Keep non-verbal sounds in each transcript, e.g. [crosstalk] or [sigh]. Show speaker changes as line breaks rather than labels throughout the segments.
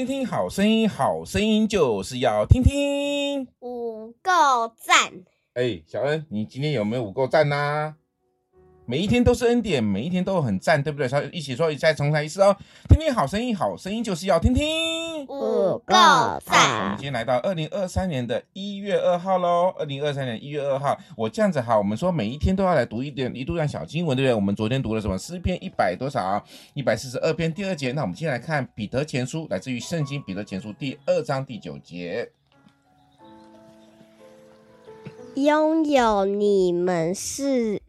听听好声音，好声音就是要听听。
五够赞！
哎，小恩，你今天有没有五够赞呐、啊？每一天都是恩典，每一天都很赞，对不对？所以一起说，再重来一次哦。听听好声音，好声音就是要听听。
五个赞！
我们今天来到二零二三年的一月二号喽。二零二三年一月二号，我这样子哈，我们说每一天都要来读一点，一读一段小经文，对不对？我们昨天读了什么？诗篇一百多少？一百四十二篇第二节。那我们今天来看彼得前书，来自于圣经彼得前书第二章第九节。
拥有你们是。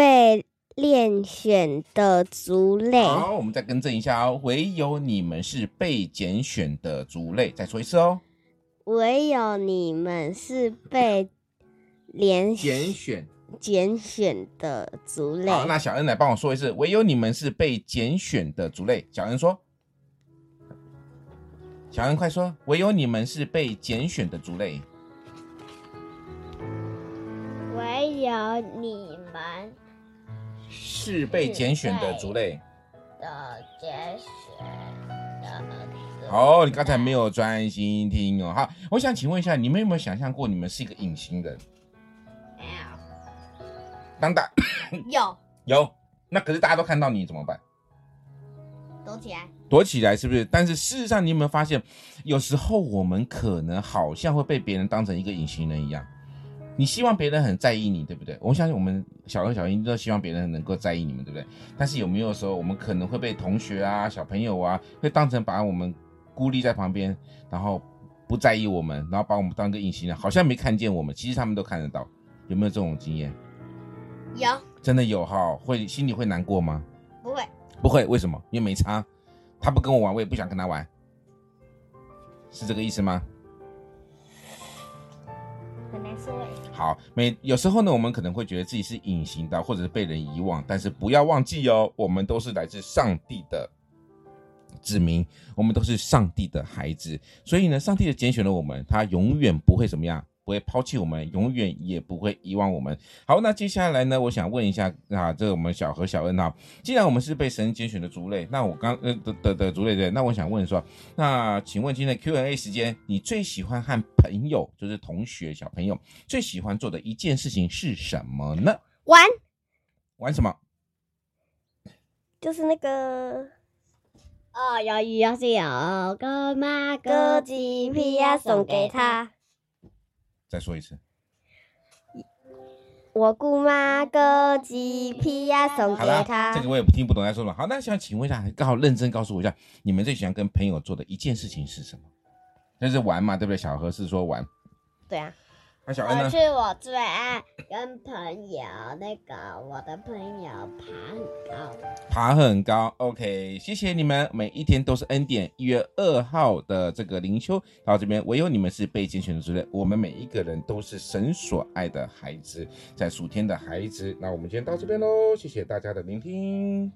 被拣选的族类。
好，我们再更正一下哦。唯有你们是被拣选的族类。再说一次哦。
唯有你们是被拣
选
拣选的族类。
好，那小恩来帮我说一次。唯有你们是被拣选的族类。小恩说。小恩快说。唯有你们是被拣选的族类。
唯有你们。
是被拣选的族类
的拣选的。
好，你刚才没有专心听哦。好，我想请问一下，你们有没有想象过你们是一个隐形人？没有。当大
有 [coughs]
有，那可是大家都看到你怎么办？
躲起来。
躲起来是不是？但是事实上，你有没有发现，有时候我们可能好像会被别人当成一个隐形人一样。你希望别人很在意你，对不对？我相信我们小恩小英都希望别人能够在意你们，对不对？但是有没有时候我们可能会被同学啊、小朋友啊，会当成把我们孤立在旁边，然后不在意我们，然后把我们当个隐形人，好像没看见我们，其实他们都看得到。有没有这种经验？
有，
真的有哈？会心里会难过吗？
不会，
不会。为什么？因为没差，他不跟我玩，我也不想跟他玩，是这个意思吗？好，每有时候呢，我们可能会觉得自己是隐形的，或者是被人遗忘，但是不要忘记哦，我们都是来自上帝的子民，我们都是上帝的孩子，所以呢，上帝的拣选了我们，他永远不会怎么样。不会抛弃我们，永远也不会遗忘我们。好，那接下来呢，我想问一下啊，这个我们小何小恩啊，既然我们是被神拣选的族类，那我刚呃的的的族类对，那我想问说，那请问今天的 Q&A 时间，你最喜欢和朋友，就是同学小朋友最喜欢做的一件事情是什么呢？
玩，
玩什么？
就是那个哦，有鱼有蟹有个妈哥鸡皮呀，送给他。
再说一次，
我姑妈割鸡皮呀，送给他。
这个我也不听不懂，在说什么。好，那想请问一下，刚好认真告诉我一下，你们最喜欢跟朋友做的一件事情是什么？就是玩嘛，对不对？小何是说玩。
对啊。
那小恩呢？
是我最爱跟朋友那个，我的朋友爬
爬很高。OK，谢谢你们，每一天都是恩典。一月二号的这个灵修到这边，唯有你们是被拣选的族类，我们每一个人都是神所爱的孩子，在属天的孩子。那我们今天到这边喽，谢谢大家的聆听。